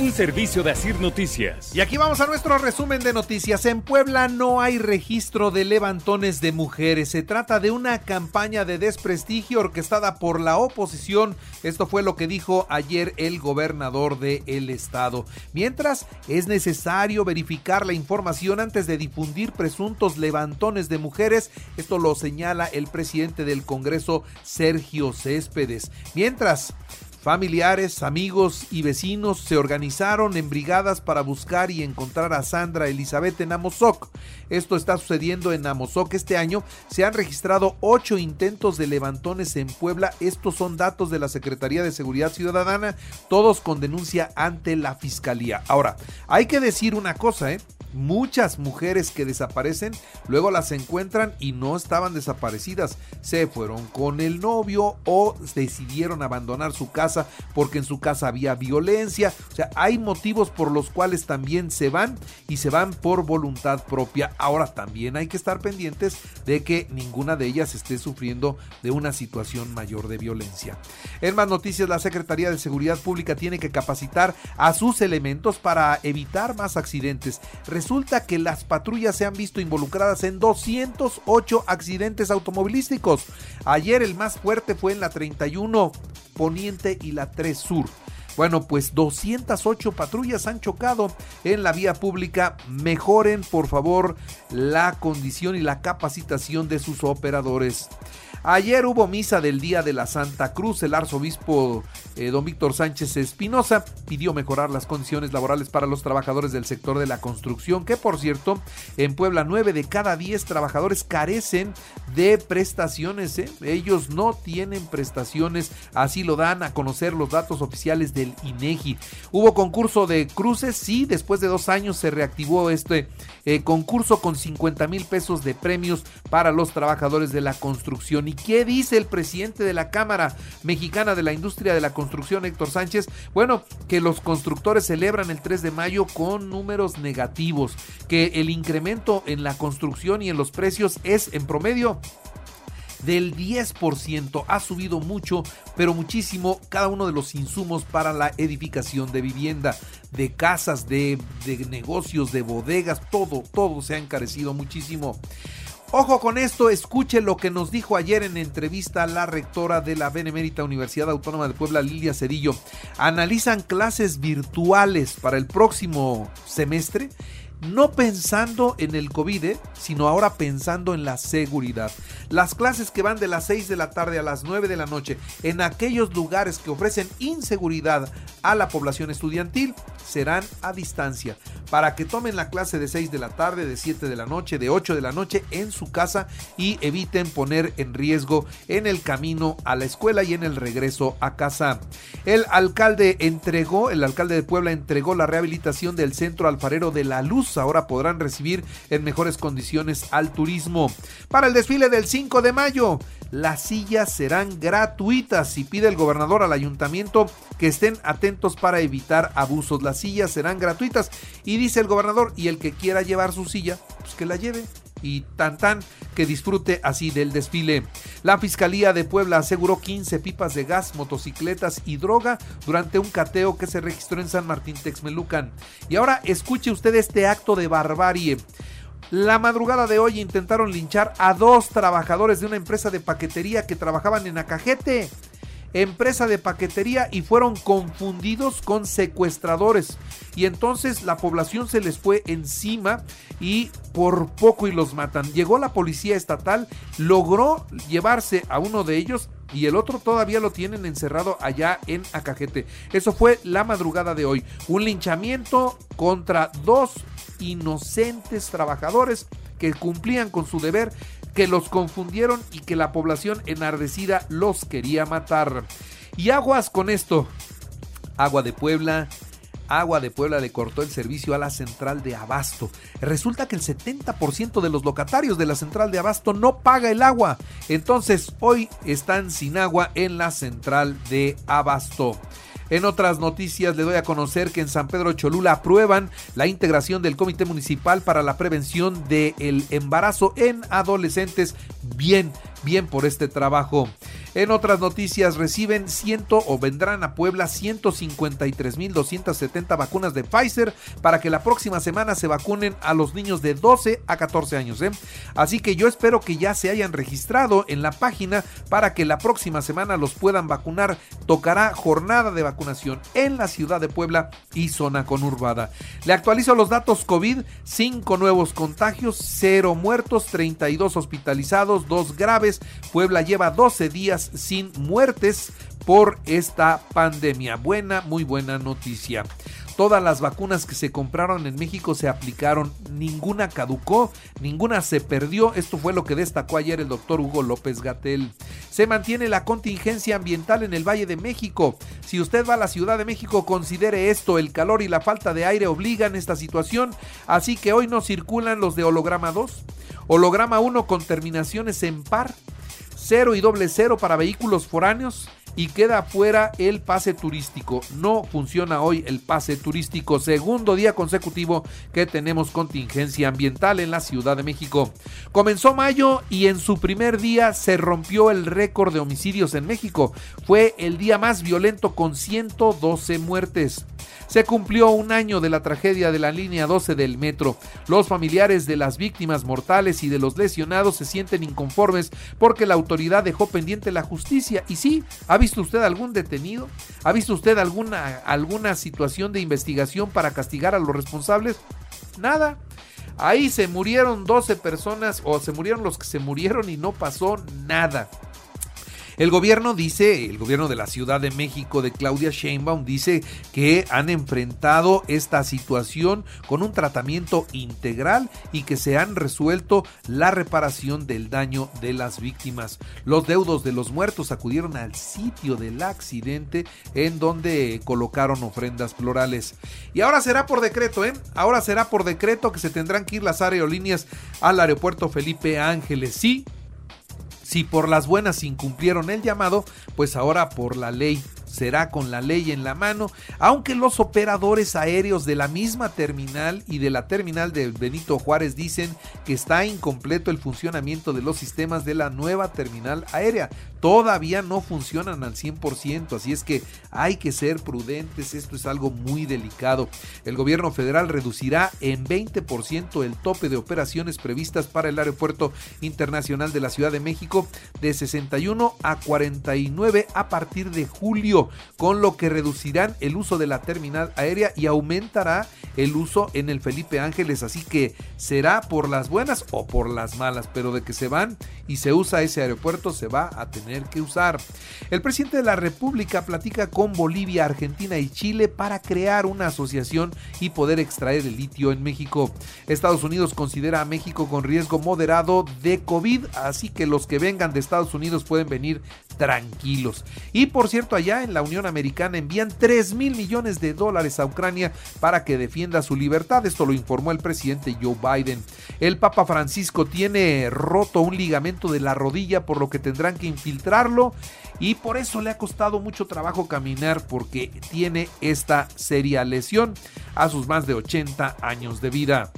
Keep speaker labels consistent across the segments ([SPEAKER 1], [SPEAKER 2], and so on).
[SPEAKER 1] Un servicio de Asir Noticias.
[SPEAKER 2] Y aquí vamos a nuestro resumen de noticias. En Puebla no hay registro de levantones de mujeres. Se trata de una campaña de desprestigio orquestada por la oposición. Esto fue lo que dijo ayer el gobernador del el estado. Mientras es necesario verificar la información antes de difundir presuntos levantones de mujeres. Esto lo señala el presidente del Congreso, Sergio Céspedes. Mientras, Familiares, amigos y vecinos se organizaron en brigadas para buscar y encontrar a Sandra Elizabeth en Amozoc. Esto está sucediendo en Amozoc este año. Se han registrado ocho intentos de levantones en Puebla. Estos son datos de la Secretaría de Seguridad Ciudadana, todos con denuncia ante la Fiscalía. Ahora, hay que decir una cosa, ¿eh? Muchas mujeres que desaparecen, luego las encuentran y no estaban desaparecidas. Se fueron con el novio o decidieron abandonar su casa porque en su casa había violencia. O sea, hay motivos por los cuales también se van y se van por voluntad propia. Ahora también hay que estar pendientes de que ninguna de ellas esté sufriendo de una situación mayor de violencia. En más noticias, la Secretaría de Seguridad Pública tiene que capacitar a sus elementos para evitar más accidentes resulta que las patrullas se han visto involucradas en 208 accidentes automovilísticos. Ayer el más fuerte fue en la 31 Poniente y la 3 Sur. Bueno, pues 208 patrullas han chocado en la vía pública. Mejoren, por favor, la condición y la capacitación de sus operadores. Ayer hubo misa del Día de la Santa Cruz. El arzobispo eh, don Víctor Sánchez Espinosa pidió mejorar las condiciones laborales para los trabajadores del sector de la construcción, que por cierto, en Puebla 9 de cada 10 trabajadores carecen de prestaciones. ¿eh? Ellos no tienen prestaciones, así lo dan a conocer los datos oficiales del INEGI. Hubo concurso de cruces, sí, después de dos años se reactivó este eh, concurso con 50 mil pesos de premios para los trabajadores de la construcción. ¿Y qué dice el presidente de la Cámara Mexicana de la Industria de la Construcción, Héctor Sánchez? Bueno, que los constructores celebran el 3 de mayo con números negativos, que el incremento en la construcción y en los precios es en promedio del 10%. Ha subido mucho, pero muchísimo cada uno de los insumos para la edificación de vivienda, de casas, de, de negocios, de bodegas, todo, todo se ha encarecido muchísimo. Ojo con esto, escuche lo que nos dijo ayer en entrevista la rectora de la Benemérita Universidad Autónoma de Puebla, Lilia Cerillo. Analizan clases virtuales para el próximo semestre no pensando en el COVID, ¿eh? sino ahora pensando en la seguridad. Las clases que van de las 6 de la tarde a las 9 de la noche en aquellos lugares que ofrecen inseguridad a la población estudiantil serán a distancia para que tomen la clase de 6 de la tarde, de 7 de la noche, de 8 de la noche en su casa y eviten poner en riesgo en el camino a la escuela y en el regreso a casa. El alcalde entregó, el alcalde de Puebla entregó la rehabilitación del centro alfarero de la Luz ahora podrán recibir en mejores condiciones al turismo. Para el desfile del 5 de mayo, las sillas serán gratuitas y pide el gobernador al ayuntamiento que estén atentos para evitar abusos. Las sillas serán gratuitas y dice el gobernador, y el que quiera llevar su silla, pues que la lleve y tan tan que disfrute así del desfile. La Fiscalía de Puebla aseguró 15 pipas de gas, motocicletas y droga durante un cateo que se registró en San Martín Texmelucan. Y ahora escuche usted este acto de barbarie. La madrugada de hoy intentaron linchar a dos trabajadores de una empresa de paquetería que trabajaban en Acajete empresa de paquetería y fueron confundidos con secuestradores. Y entonces la población se les fue encima y por poco y los matan. Llegó la policía estatal, logró llevarse a uno de ellos y el otro todavía lo tienen encerrado allá en Acajete. Eso fue la madrugada de hoy. Un linchamiento contra dos inocentes trabajadores que cumplían con su deber, que los confundieron y que la población enardecida los quería matar. Y aguas con esto. Agua de Puebla, Agua de Puebla le cortó el servicio a la central de Abasto. Resulta que el 70% de los locatarios de la central de Abasto no paga el agua. Entonces hoy están sin agua en la central de Abasto. En otras noticias le doy a conocer que en San Pedro Cholula aprueban la integración del Comité Municipal para la Prevención del Embarazo en Adolescentes. Bien, bien por este trabajo. En otras noticias, reciben ciento o vendrán a Puebla 153.270 vacunas de Pfizer para que la próxima semana se vacunen a los niños de 12 a 14 años. ¿eh? Así que yo espero que ya se hayan registrado en la página para que la próxima semana los puedan vacunar. Tocará jornada de vacunación en la ciudad de Puebla y zona conurbada. Le actualizo los datos COVID, 5 nuevos contagios, 0 muertos, 32 hospitalizados, 2 graves. Puebla lleva 12 días sin muertes por esta pandemia. Buena, muy buena noticia. Todas las vacunas que se compraron en México se aplicaron, ninguna caducó, ninguna se perdió. Esto fue lo que destacó ayer el doctor Hugo López Gatel. Se mantiene la contingencia ambiental en el Valle de México. Si usted va a la Ciudad de México, considere esto, el calor y la falta de aire obligan esta situación, así que hoy no circulan los de holograma 2, holograma 1 con terminaciones en par, cero y doble cero para vehículos foráneos y queda fuera el pase turístico. No funciona hoy el pase turístico. Segundo día consecutivo que tenemos contingencia ambiental en la Ciudad de México. Comenzó mayo y en su primer día se rompió el récord de homicidios en México. Fue el día más violento con 112 muertes. Se cumplió un año de la tragedia de la línea 12 del metro. Los familiares de las víctimas mortales y de los lesionados se sienten inconformes porque la autoridad dejó pendiente la justicia. Y sí, ¿ha visto usted algún detenido? ¿Ha visto usted alguna, alguna situación de investigación para castigar a los responsables? Nada. Ahí se murieron 12 personas o se murieron los que se murieron y no pasó nada. El gobierno dice, el gobierno de la Ciudad de México de Claudia Sheinbaum dice que han enfrentado esta situación con un tratamiento integral y que se han resuelto la reparación del daño de las víctimas. Los deudos de los muertos acudieron al sitio del accidente en donde colocaron ofrendas florales. Y ahora será por decreto, ¿eh? Ahora será por decreto que se tendrán que ir las aerolíneas al aeropuerto Felipe Ángeles. Sí, si por las buenas incumplieron el llamado, pues ahora por la ley será con la ley en la mano, aunque los operadores aéreos de la misma terminal y de la terminal de Benito Juárez dicen que está incompleto el funcionamiento de los sistemas de la nueva terminal aérea. Todavía no funcionan al 100%, así es que hay que ser prudentes, esto es algo muy delicado. El gobierno federal reducirá en 20% el tope de operaciones previstas para el Aeropuerto Internacional de la Ciudad de México de 61 a 49 a partir de julio con lo que reducirán el uso de la terminal aérea y aumentará el uso en el Felipe Ángeles, así que será por las buenas o por las malas, pero de que se van y se usa ese aeropuerto se va a tener que usar. El presidente de la República platica con Bolivia, Argentina y Chile para crear una asociación y poder extraer el litio en México. Estados Unidos considera a México con riesgo moderado de COVID, así que los que vengan de Estados Unidos pueden venir tranquilos. Y por cierto, allá en la Unión Americana envían 3 mil millones de dólares a Ucrania para que defienda su libertad. Esto lo informó el presidente Joe Biden. El Papa Francisco tiene roto un ligamento de la rodilla por lo que tendrán que infiltrarlo y por eso le ha costado mucho trabajo caminar porque tiene esta seria lesión a sus más de 80 años de vida.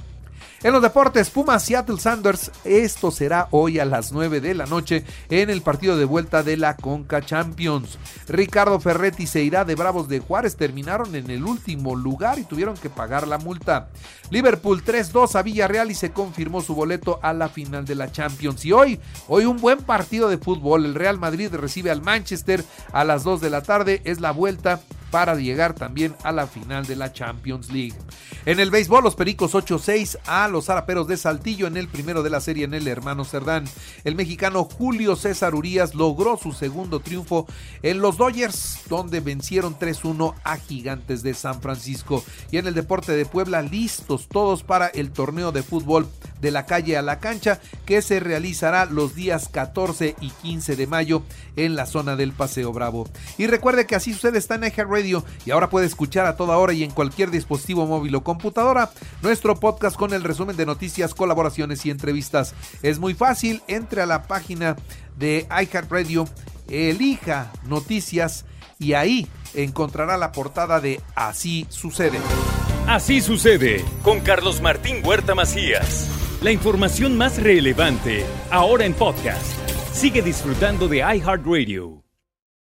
[SPEAKER 2] En los deportes, Puma Seattle Sanders, esto será hoy a las 9 de la noche en el partido de vuelta de la Conca Champions. Ricardo Ferretti se irá de Bravos de Juárez, terminaron en el último lugar y tuvieron que pagar la multa. Liverpool 3-2 a Villarreal y se confirmó su boleto a la final de la Champions. Y hoy, hoy un buen partido de fútbol. El Real Madrid recibe al Manchester a las 2 de la tarde. Es la vuelta para llegar también a la final de la Champions League. En el béisbol, los Pericos 8-6 a los Zaraperos de Saltillo en el primero de la serie en el Hermano Cerdán. El mexicano Julio César Urias logró su segundo triunfo en los Dodgers, donde vencieron 3-1 a Gigantes de San Francisco. Y en el deporte de Puebla, listos todos para el torneo de fútbol de la calle a la cancha, que se realizará los días 14 y 15 de mayo en la zona del Paseo Bravo. Y recuerde que así sucede está en Radio y ahora puede escuchar a toda hora y en cualquier dispositivo móvil o computadora nuestro podcast con el resumen de noticias, colaboraciones y entrevistas. Es muy fácil, entre a la página de iHeartRadio, elija noticias y ahí encontrará la portada de Así sucede.
[SPEAKER 1] Así sucede con Carlos Martín Huerta Macías. La información más relevante ahora en podcast. Sigue disfrutando de iHeartRadio.